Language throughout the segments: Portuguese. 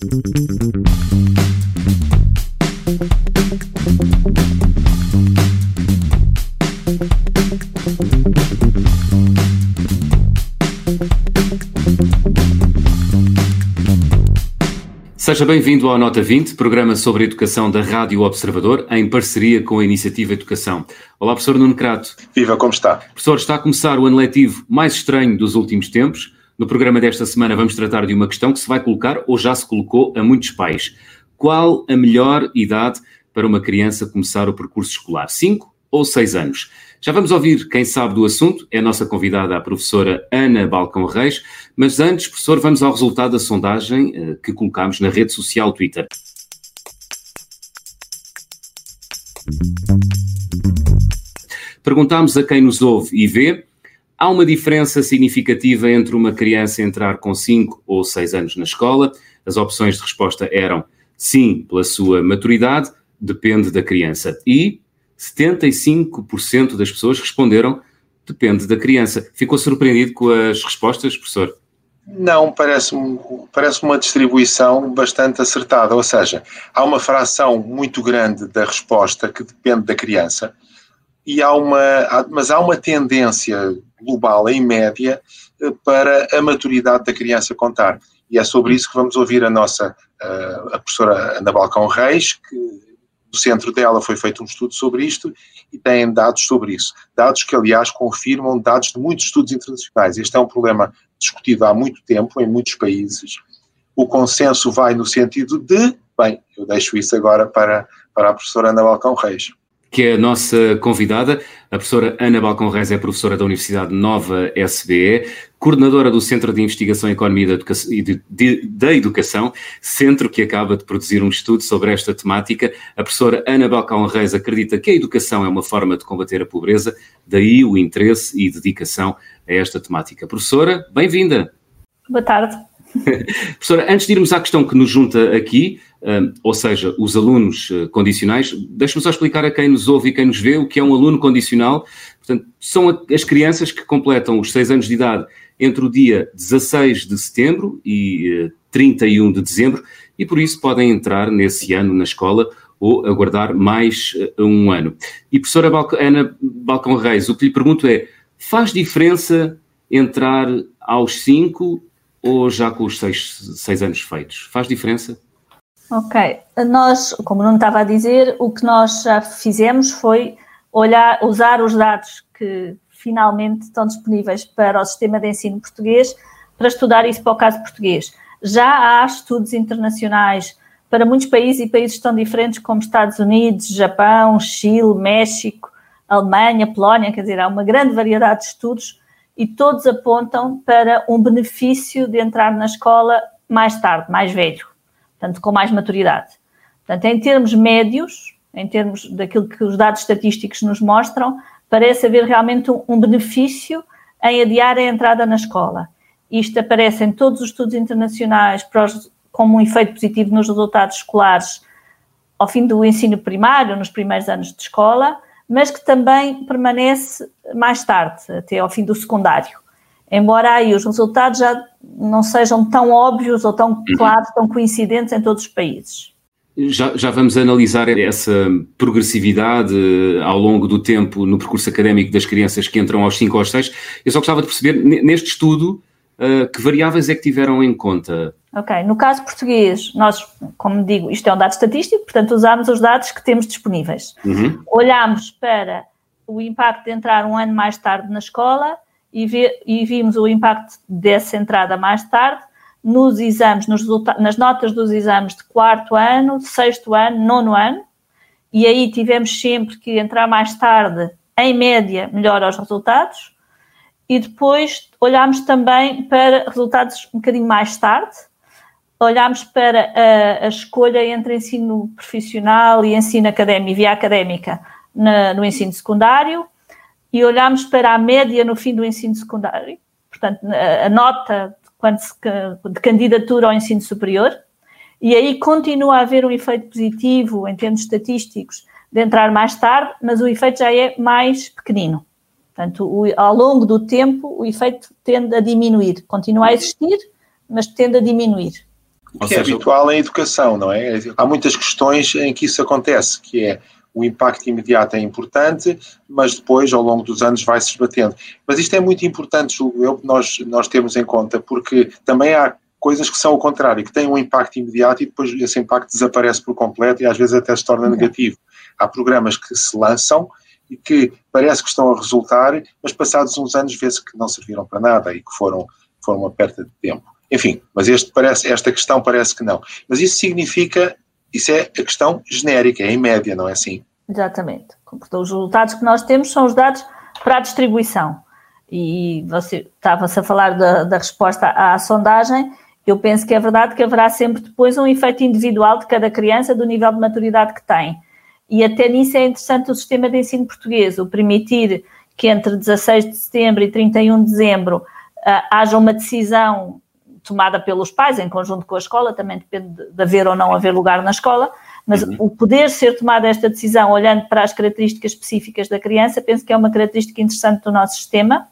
Seja bem-vindo ao Nota 20, programa sobre educação da Rádio Observador, em parceria com a Iniciativa Educação. Olá, professor Nuno Crato. Viva, como está? Professor, está a começar o ano letivo mais estranho dos últimos tempos. No programa desta semana vamos tratar de uma questão que se vai colocar, ou já se colocou, a muitos pais. Qual a melhor idade para uma criança começar o percurso escolar? 5 ou 6 anos? Já vamos ouvir quem sabe do assunto, é a nossa convidada, a professora Ana Balcão Reis, mas antes, professor, vamos ao resultado da sondagem uh, que colocámos na rede social Twitter. Perguntámos a quem nos ouve e vê, há uma diferença significativa entre uma criança entrar com 5 ou 6 anos na escola? As opções de resposta eram sim, pela sua maturidade, depende da criança, e 75% das pessoas responderam depende da criança. Ficou surpreendido com as respostas, professor? Não, parece-me parece uma distribuição bastante acertada, ou seja, há uma fração muito grande da resposta que depende da criança, e há uma, mas há uma tendência global, em média, para a maturidade da criança contar. E é sobre isso que vamos ouvir a nossa a professora Ana Balcão Reis, que do centro dela foi feito um estudo sobre isto e têm dados sobre isso. Dados que, aliás, confirmam dados de muitos estudos internacionais. Este é um problema discutido há muito tempo em muitos países. O consenso vai no sentido de, bem, eu deixo isso agora para, para a professora Ana Balcão Reis que é a nossa convidada. A professora Ana Balcão Reis é professora da Universidade Nova SBE, coordenadora do Centro de Investigação em Economia da Educação, da Educação, centro que acaba de produzir um estudo sobre esta temática. A professora Ana Balcão Reis acredita que a educação é uma forma de combater a pobreza, daí o interesse e dedicação a esta temática. Professora, bem-vinda. Boa tarde. Professora, antes de irmos à questão que nos junta aqui, ou seja, os alunos uh, condicionais, deixe-me só explicar a quem nos ouve e quem nos vê o que é um aluno condicional. Portanto, são as crianças que completam os 6 anos de idade entre o dia 16 de setembro e uh, 31 de dezembro e por isso podem entrar nesse ano na escola ou aguardar mais uh, um ano. E professora Ana Balcão Reis, o que lhe pergunto é, faz diferença entrar aos 5 ou já com os 6 anos feitos? Faz diferença? Ok, nós, como não estava a dizer, o que nós já fizemos foi olhar, usar os dados que finalmente estão disponíveis para o sistema de ensino português para estudar isso para o caso português. Já há estudos internacionais para muitos países e países tão diferentes como Estados Unidos, Japão, Chile, México, Alemanha, Polónia, quer dizer, há uma grande variedade de estudos e todos apontam para um benefício de entrar na escola mais tarde, mais velho portanto, com mais maturidade. Portanto, em termos médios, em termos daquilo que os dados estatísticos nos mostram, parece haver realmente um, benefício em adiar a entrada na escola. Isto aparece em todos os estudos internacionais como um efeito positivo nos resultados escolares ao fim do ensino primário, nos primeiros anos de escola, mas que também permanece mais tarde, até ao fim do secundário embora aí os resultados já não sejam tão óbvios ou tão claros, tão coincidentes em todos os países. Já, já, vamos analisar essa progressividade eh, ao longo do tempo no percurso académico das crianças que entram aos 5 ou aos 6. Eu só gostava de perceber, neste estudo, uh, que variáveis é que tiveram em conta? Ok, no caso português, nós, como digo, isto é um dado estatístico, portanto usamos os dados que temos disponíveis. Uhum. Olhamos para o impacto de entrar um ano mais tarde na escola e, e vimos o impacto dessa entrada mais tarde nos exames, nos nas notas dos exames de quarto ano, sexto ano, nono ano, e aí tivemos sempre que entrar mais tarde, em média, melhora os resultados, e depois olhámos também para resultados um bocadinho mais tarde, olhámos para a, a escolha entre ensino profissional e ensino académico, via académica, na, no ensino secundário, e olhamos para a média no fim do ensino secundário, portanto, a nota de, candidatura ao ensino superior, e aí continua a haver um efeito positivo em termos estatísticos de entrar mais tarde, mas o efeito já é mais pequenino. Portanto, o, ao longo do tempo, o efeito tende a diminuir. Continua a existir, mas tende a diminuir. O que é habitual em educação, não é? Há muitas questões em que isso acontece, que é o impacto imediato é importante, mas depois, ao longo dos anos, vai-se esbatendo. Mas isto é muito importante, julgo eu, nós, nós temos em conta, porque também há coisas que são o contrário, que têm um impacto imediato e depois esse impacto desaparece por completo e às vezes até se torna uhum. negativo. Há programas que se lançam e que parece que estão a resultar, mas passados uns anos vê-se que não serviram para nada e que foram, foram uma perda de tempo. Enfim, mas este parece, esta questão parece que não. Mas isso significa isso é a questão genérica, é em média, não é assim? Exatamente. Os resultados que nós temos são os dados para a distribuição. E você estava-se a falar da, da resposta à, à sondagem. Eu penso que é verdade que haverá sempre depois um efeito individual de cada criança, do nível de maturidade que tem. E até nisso é interessante o sistema de ensino português, o permitir que entre 16 de setembro e 31 de dezembro uh, haja uma decisão tomada pelos pais, em conjunto com a escola, também depende de haver ou não haver lugar na escola, mas uhum. o poder ser tomada esta decisão olhando para as características específicas da criança, penso que é uma característica interessante do nosso sistema,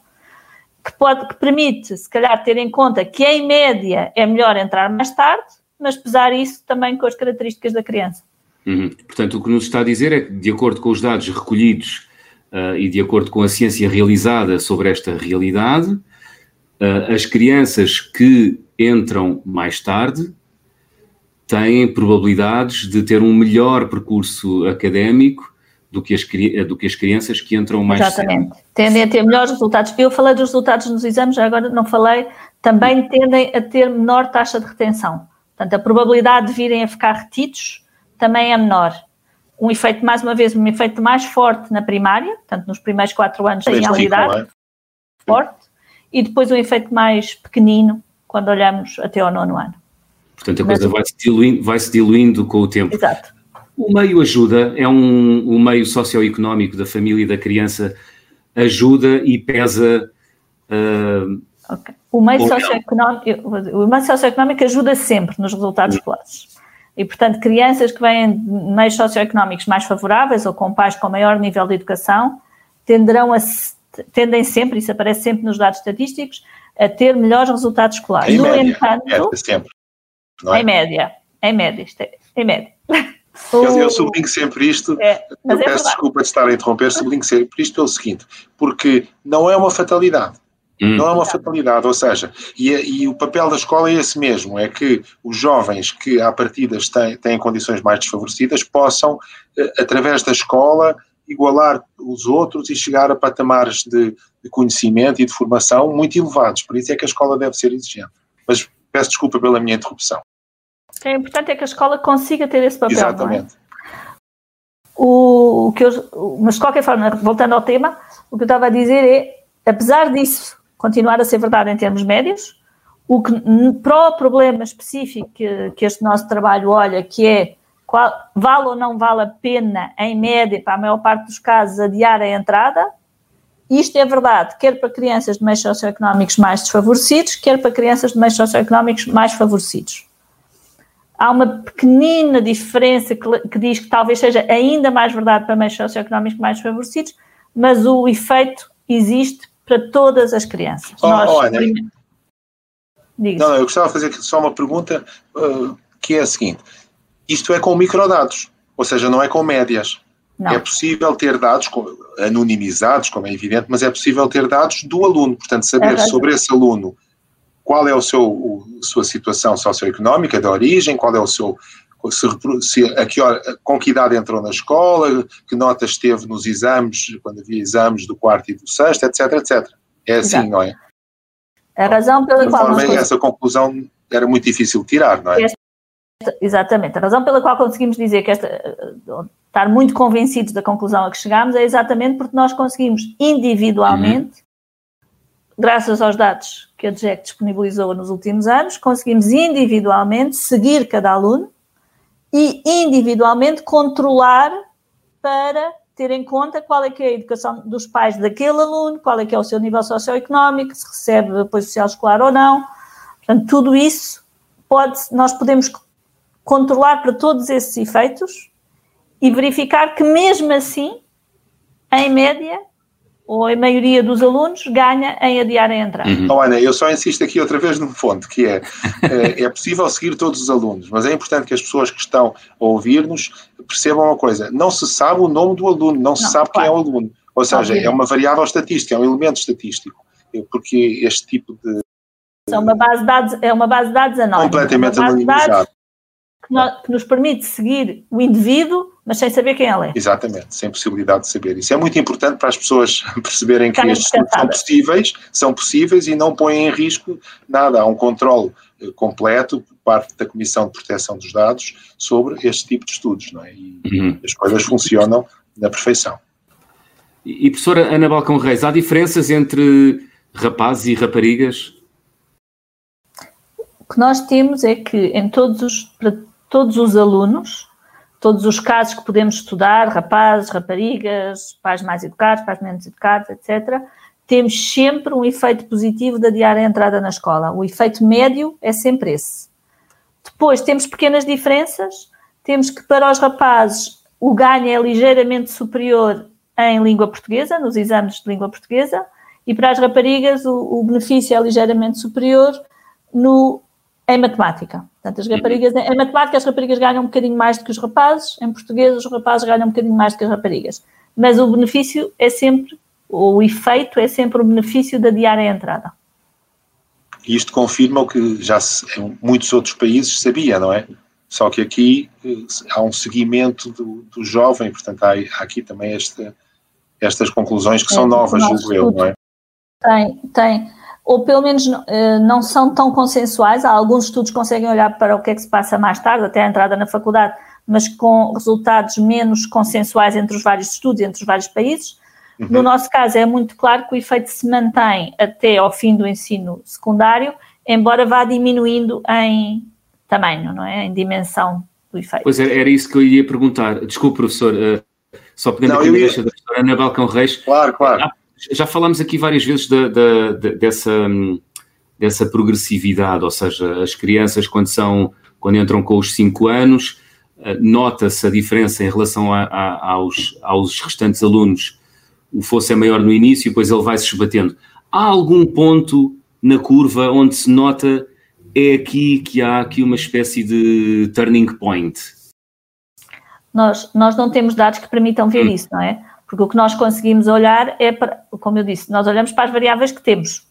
que, pode, que permite, se calhar, ter em conta que, em média, é melhor entrar mais tarde, mas pesar isso também com as características da criança. Uhum. Portanto, o que nos está a dizer é que, de acordo com os dados recolhidos uh, e de acordo com a ciência realizada sobre esta realidade, uh, as crianças que entram mais tarde têm probabilidades de ter um melhor percurso académico do que as, do que as crianças que entram mais Exatamente. Cedo. Tendem a ter melhores resultados. Eu falei dos resultados nos exames, já agora não falei, também tendem a ter menor taxa de retenção. Portanto, a probabilidade de virem a ficar retidos também é menor. Um efeito, mais uma vez, um efeito mais forte na primária, portanto, nos primeiros quatro anos em realidade, forte, e depois um efeito mais pequenino quando olhamos até ao nono ano. Portanto, a Mas, coisa vai-se diluindo, vai -se diluindo com o tempo. Exato. O meio ajuda, é um, um meio socioeconómico da família e da criança, ajuda e pesa. Uh, okay. o, meio socioeconómico, o meio socioeconómico ajuda sempre nos resultados escolares. E, portanto, crianças que vêm de meios socioeconómicos mais favoráveis ou com pais com maior nível de educação tenderão a, tendem sempre, isso aparece sempre nos dados estatísticos, a ter melhores resultados escolares. Em no média, entanto, é sempre, é? em média, em média, isto é, em média. Eu, eu sublinho sempre isto, é, eu é peço verdade. desculpa de estar a interromper, sublinho sempre isto pelo seguinte, porque não é uma fatalidade. Hum. Não é uma fatalidade, ou seja, e, e, o papel da escola é esse mesmo, é que os jovens que à partida têm, têm condições mais desfavorecidas possam, eh, através da escola, igualar os outros e chegar a patamares de, de, conhecimento e de formação muito elevados. Por isso é que a escola deve ser exigente. Mas peço desculpa pela minha interrupção. O que é importante é que a escola consiga ter esse papel. É? Exatamente. É? O, o, que eu, mas de qualquer forma, voltando ao tema, o que eu estava a dizer é, apesar disso continuar a ser verdade em termos médios, o que para o problema específico que, que este nosso trabalho olha, que é qual, vale ou não vale a pena, em média, para a maior parte dos casos, adiar a entrada. Isto é verdade, quer para crianças de meios socioeconómicos mais desfavorecidos, quer para crianças de meios socioeconómicos mais favorecidos. Há uma pequenina diferença que, que diz que talvez seja ainda mais verdade para meios socioeconómicos mais favorecidos, mas o efeito existe para todas as crianças. Oh, Nós, oh, Ana, não, eu gostava de fazer só uma pergunta uh, que é a seguinte: isto é com microdados, ou seja, não é com médias. Não. É possível ter dados anonimizados, como é evidente, mas é possível ter dados do aluno, portanto, saber é sobre esse aluno qual é o seu, o, sua situação socioeconómica, da origem, qual é o seu. Se, se, a que hora, com que idade entrou na escola, que notas teve nos exames, quando havia exames do quarto e do sexto, etc, etc. É assim, Exato. não é? A razão pela qual. Nós... Essa conclusão era muito difícil de tirar, não é? Exatamente. A razão pela qual conseguimos dizer que esta, estar muito convencidos da conclusão a que chegámos é exatamente porque nós conseguimos individualmente, uhum. graças aos dados que a DGEC disponibilizou nos últimos anos, conseguimos individualmente seguir cada aluno e individualmente controlar para ter em conta qual é que é a educação dos pais daquele aluno, qual é que é o seu nível socioeconómico, se recebe apoio social escolar ou não. Portanto, tudo isso pode, nós podemos controlar para todos esses efeitos e verificar que, mesmo assim, em média, ou a maioria dos alunos ganha em adiar a entrada. Uhum. Oh, Ana, eu só insisto aqui outra vez num ponto, que é, é, é possível seguir todos os alunos, mas é importante que as pessoas que estão a ouvir-nos percebam uma coisa, não se sabe o nome do aluno, não se não, sabe claro. quem é o aluno, ou seja, é uma variável estatística, é um elemento estatístico, porque este tipo de... É uma base de dados, é uma base de dados anónima. Completamente anonimizada que, no, que nos permite seguir o indivíduo, mas sem saber quem ele é. Exatamente, sem possibilidade de saber. Isso é muito importante para as pessoas perceberem que estes estudos são possíveis, são possíveis e não põem em risco nada. Há um controle eh, completo por parte da Comissão de Proteção dos Dados sobre este tipo de estudos, não é? E uhum. as coisas funcionam na perfeição. E, e professora Ana Balcão Reis, há diferenças entre rapazes e raparigas? O que nós temos é que em todos os, para todos os alunos, todos os casos que podemos estudar, rapazes, raparigas, pais mais educados, pais menos educados, etc., temos sempre um efeito positivo de adiar a entrada na escola. O efeito médio é sempre esse. Depois temos pequenas diferenças, temos que para os rapazes o ganho é ligeiramente superior em língua portuguesa, nos exames de língua portuguesa, e para as raparigas o, o benefício é ligeiramente superior no em matemática. Portanto, as uhum. raparigas, em matemática, as raparigas ganham um bocadinho mais do que os rapazes, em português, os rapazes ganham um bocadinho mais do que as raparigas. Mas o benefício é sempre, o efeito é sempre o benefício de adiar a entrada. E isto confirma o que já se, muitos outros países sabia, não é? Só que aqui eh, há um seguimento do, do jovem, portanto, há, há aqui também esta, estas conclusões que é, são novas, julgo eu, não é? Tem, tem ou pelo menos eh, não são tão consensuais. Há alguns estudos que conseguem olhar para o que é que se passa mais tarde, até a entrada na faculdade, mas com resultados menos consensuais entre os vários estudos, entre os vários países. Uhum. No nosso caso, é muito claro que o efeito se mantém até ao fim do ensino secundário, embora vá diminuindo em tamanho, não é? Em dimensão do efeito. Pois era, era isso que eu ia perguntar. Desculpe, professor, uh, só pegando não, aqui ia... da professora Ana Balcão Reis. Claro, claro. Há já falámos aqui várias vezes da, da, da, dessa, dessa progressividade, ou seja, as crianças quando são quando entram com os 5 anos, eh, nota-se a diferença em relação a, a, aos, aos restantes alunos, o fosse é maior no início, depois ele vai se esbatendo. Há algum ponto na curva onde se nota é aqui que há aqui uma espécie de turning point? Nós, nós não temos dados que permitam ver hum. isso, não é? Porque o que nós conseguimos olhar é para, como eu disse, nós olhamos para as variáveis que temos.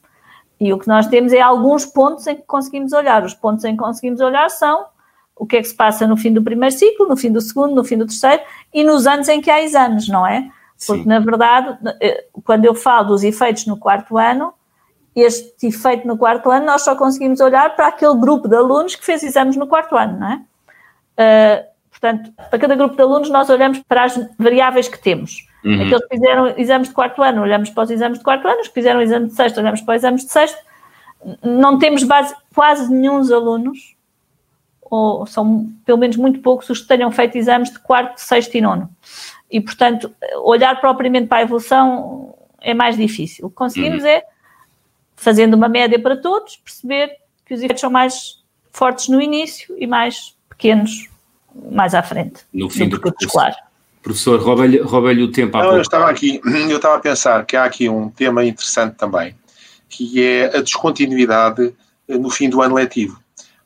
E o que nós temos é alguns pontos em que conseguimos olhar. Os pontos em que conseguimos olhar são o que é que se passa no fim do primeiro ciclo, no fim do segundo, no fim do terceiro e nos anos em que há exames, não é? Porque, Sim. na verdade, eh, quando eu falo dos efeitos no quarto ano, este efeito no quarto ano nós só conseguimos olhar para aquele grupo de alunos que fez exames no quarto ano, não é? Uh, portanto, para cada grupo de alunos nós olhamos para as variáveis que temos. Uhum. Aqueles que fizeram exames de quarto ano, olhamos para os exames de quarto ano, os que fizeram exame de sexto, olhamos para os exames de sexto. Não temos base, quase nenhum alunos, ou são pelo menos muito poucos, os que tenham feito exames de quarto, sexto e nono. E, portanto, olhar propriamente para a evolução é mais difícil. O que conseguimos uhum. é, fazendo uma média para todos, perceber que os efeitos são mais fortes no início e mais pequenos mais à frente. No fim do percurso escolar. Professor, rouba o tempo. Não, eu estava aqui, eu estava a pensar que há aqui um tema interessante também, que é a descontinuidade eh, no fim do ano letivo.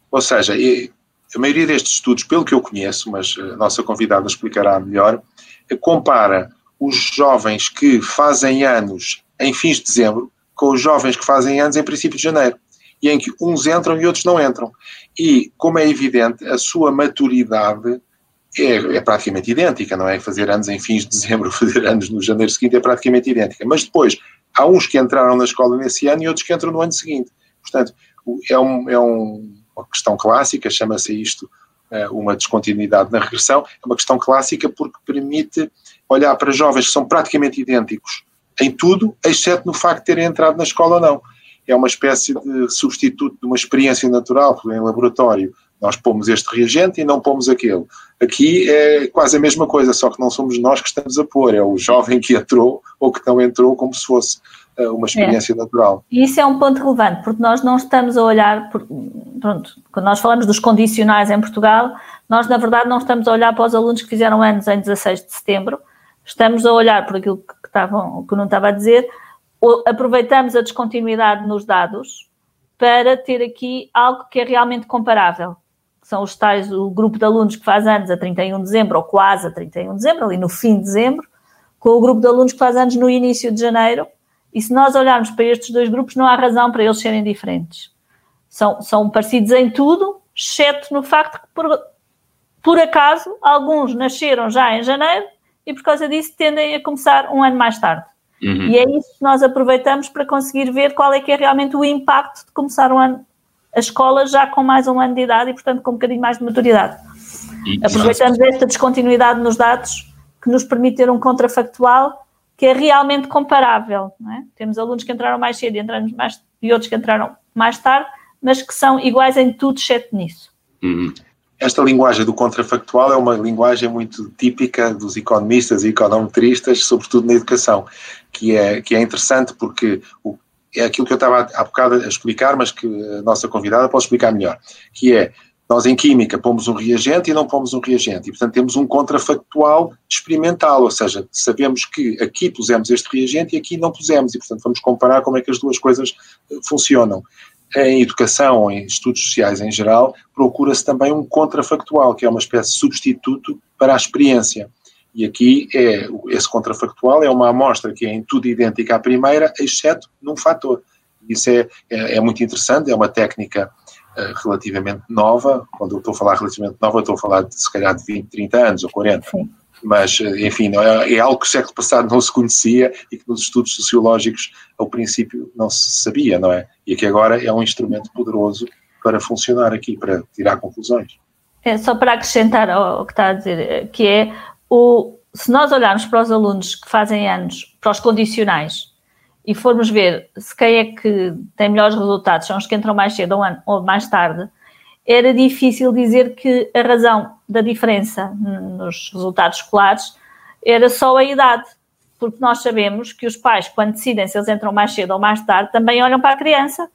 Ou seja, a maioria destes estudos, pelo que eu conheço, mas a nossa convidada explicará melhor, eh, compara os jovens que fazem anos em fins de dezembro com os jovens que fazem anos em princípio de janeiro, e em que uns entram e outros não entram. E, como é evidente, a sua maturidade é, é, praticamente idêntica, não é? Fazer anos em fins de dezembro, fazer anos no janeiro seguinte é praticamente idêntica. Mas depois, há uns que entraram na escola nesse ano e outros que entram no ano seguinte. Portanto, é, um, é um, uma questão clássica, chama-se isto uh, uma descontinuidade na regressão. É uma questão clássica porque permite olhar para jovens que são praticamente idênticos em tudo, exceto no facto de terem entrado na escola ou não. É uma espécie de substituto de uma experiência natural, em laboratório, nós pomos este reagente e não pomos aquele. Aqui é quase a mesma coisa, só que não somos nós que estamos a pôr, é o jovem que entrou ou que não entrou como se fosse eh, uma experiência é. natural. E isso é um ponto relevante, porque nós não estamos a olhar, por, pronto, quando nós falamos dos condicionais em Portugal, nós na verdade não estamos a olhar para os alunos que fizeram anos em 16 de setembro, estamos a olhar por aquilo que, estavam, que não estava a dizer, aproveitamos a descontinuidade nos dados para ter aqui algo que é realmente comparável. São os tais, o grupo de alunos que faz anos a 31 de dezembro, ou quase a 31 de dezembro, ali no fim de dezembro, com o grupo de alunos que faz anos no início de janeiro. E se nós olharmos para estes dois grupos, não há razão para eles serem diferentes. São, são parecidos em tudo, exceto no facto que, por, por acaso, alguns nasceram já em janeiro e, por causa disso, tendem a começar um ano mais tarde. Uhum. E é isso que nós aproveitamos para conseguir ver qual é que é realmente o impacto de começar um ano, a escola já com mais um ano de idade e, portanto, com um bocadinho mais de maturidade. E, Aproveitamos esta descontinuidade nos dados que nos permite ter um contrafactual que é realmente comparável. É? Temos alunos que entraram mais cedo e, entramos mais, e outros que entraram mais tarde, mas que são iguais em tudo, exceto nisso. Uhum. Esta linguagem do contrafactual é uma linguagem muito típica dos economistas e econometristas, sobretudo na educação, que é, que é interessante porque o, é aquilo que eu estava há bocado a explicar, mas que a nossa convidada pode explicar melhor, que é nós em química pomos um reagente e não pomos um reagente, e portanto temos um contrafactual experimental, ou seja, sabemos que aqui pusemos este reagente e aqui não pusemos, e portanto vamos comparar como é que as duas coisas eh, funcionam em educação, em estudos sociais em geral, procura-se também um contrafactual, que é uma espécie de substituto para a experiência. E aqui é, esse contrafactual é uma amostra que é em tudo idêntica à primeira, exceto num fator. Isso é, é, é muito interessante, é uma técnica uh, relativamente nova. Quando eu estou a falar relativamente nova, estou a falar de se calhar de 20, 30 anos ou 40. Sim mas enfim, é, é algo que o século passado não se conhecia e que nos estudos sociológicos ao princípio não se sabia, não é? E que agora é um instrumento poderoso para funcionar aqui, para tirar conclusões. É só para acrescentar ao que está a dizer, que é o, se nós olharmos para os alunos que fazem anos, para os condicionais, e formos ver se quem é que tem melhores resultados, são os que entram mais cedo ou, mais tarde, era difícil dizer que a razão da diferença nos resultados escolares era só a idade, porque nós sabemos que os pais, quando decidem se eles entram mais cedo ou mais tarde, também olham para a criança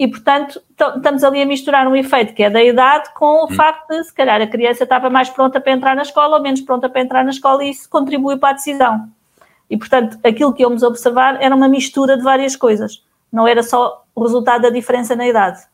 e, portanto, estamos ali a misturar um efeito que é da idade com o hum. facto de, se calhar, a criança estava mais pronta para entrar na escola ou menos pronta para entrar na escola e isso contribui para a decisão. E, portanto, aquilo que íamos observar era uma mistura de várias coisas, não era só o resultado da diferença na idade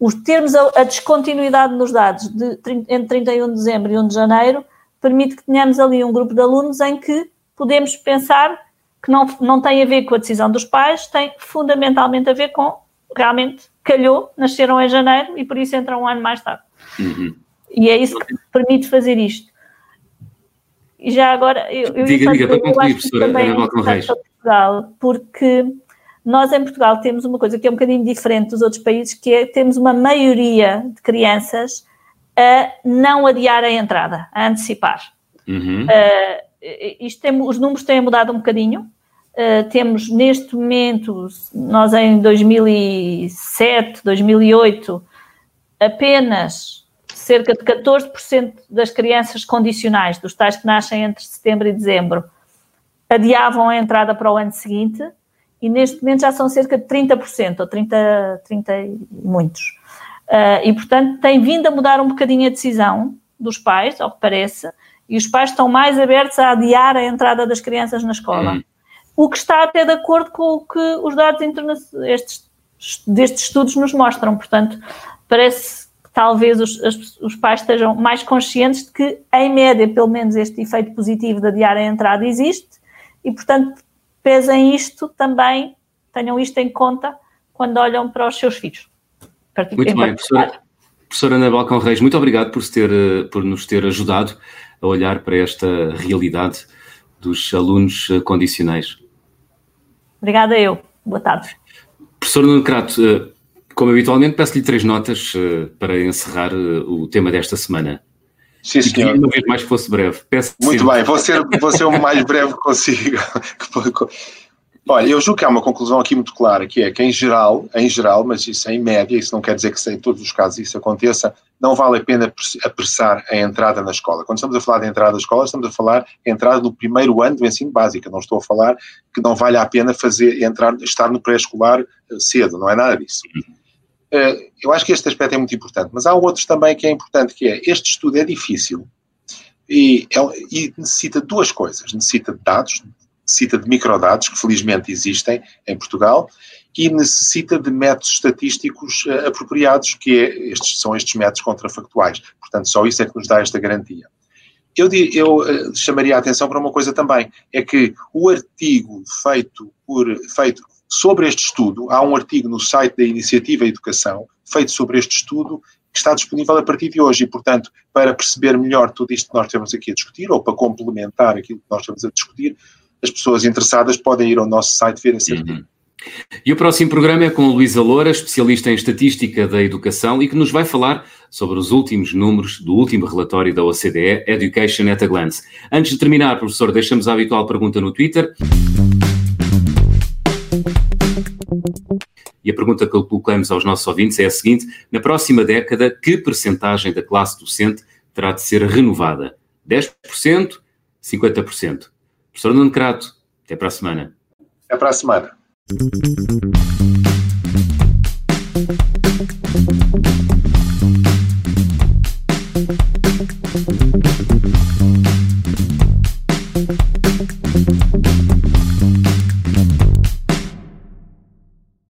os termos a, a, descontinuidade nos dados de, entre 31 de dezembro e 1 de janeiro permite que tenhamos ali um grupo de alunos em que podemos pensar que não, não tem a ver com a decisão dos pais, tem fundamentalmente a ver com realmente calhou, nasceram em janeiro e por isso entram um ano mais tarde. Uhum. E é isso que permite fazer isto. E já agora, eu, eu diga, diga, para concluir, professora Ana Balcão Reis. Portugal, porque nós, em Portugal, temos uma coisa que é um bocadinho diferente dos outros países, que é temos uma maioria de crianças a não adiar a entrada, a antecipar. Uhum. Uh, isto tem, os números têm mudado um bocadinho. Uh, temos neste momento, nós em 2007, 2008, apenas cerca de 14% das crianças condicionais, dos tais que nascem entre setembro e dezembro, adiavam a entrada para o ano seguinte e neste momento já são cerca de 30%, ou 30, 30 e muitos. Uh, e, portanto, tem vindo a mudar um bocadinho a decisão dos pais, ao que parece, e os pais estão mais abertos a adiar a entrada das crianças na escola. Uhum. O que está até de acordo com o que os dados estes, destes estudos nos mostram. Portanto, parece que talvez os, os pais estejam mais conscientes de que, em média, pelo menos este efeito positivo de adiar a entrada existe, e, portanto, pesem isto também, tenham isto em conta quando olham para os seus filhos. Muito bem, professora, professora Ana Balcão Reis, muito obrigado por, ter, eh, por nos ter ajudado a olhar para esta realidade dos alunos eh, condicionais. Obrigada eu. Boa tarde. Professor Nuno Crato, eh, como habitualmente, peço-lhe três notas para encerrar o tema desta semana. Sim, senhor. E uma vez mais que fosse breve. Peço Muito bem, vou ser, vou ser o mais breve que consigo. Olha, eu julgo que há uma conclusão aqui muito clara, que é que em geral, em geral, mas isso é em média, isso não quer dizer que em todos os casos isso aconteça, não vale a pena apressar a entrada na escola. Quando estamos a falar de entrada na escola, estamos a falar de entrada no primeiro ano do ensino básico. Não estou a falar que não vale a pena fazer, entrar, estar no pré-escolar eh, cedo, não é nada disso. Eh, eu acho que este aspecto é muito importante, mas há outros também que é importante, que é, este estudo é difícil, e, é e necessita de duas coisas. Necessita de dados, necessita de microdados, que felizmente existem em Portugal, e necessita de métodos estatísticos uh, apropriados, que é, estes, são estes métodos contrafactuais. Portanto, só isso é que nos dá esta garantia. Eu, eu uh, chamaria a atenção para uma coisa também, é que o artigo feito, por, feito sobre este estudo, há um artigo no site da Iniciativa Educação, feito sobre este estudo, que está disponível a partir de hoje e, portanto, para perceber melhor tudo isto que nós temos aqui a discutir, ou para complementar aquilo que nós estamos a discutir, as pessoas interessadas podem ir ao nosso site ver esse artigo. Uhum. E o próximo programa é com a Luísa Loura, especialista em estatística da educação e que nos vai falar sobre os últimos números do último relatório da OCDE, Education at a Glance. Antes de terminar, professor, deixamos a habitual pergunta no Twitter. E a pergunta que colocamos aos nossos ouvintes é a seguinte: na próxima década, que percentagem da classe docente terá de ser renovada? 10%? 50%? Professor Nuno Crato, até para a semana. Até para a semana.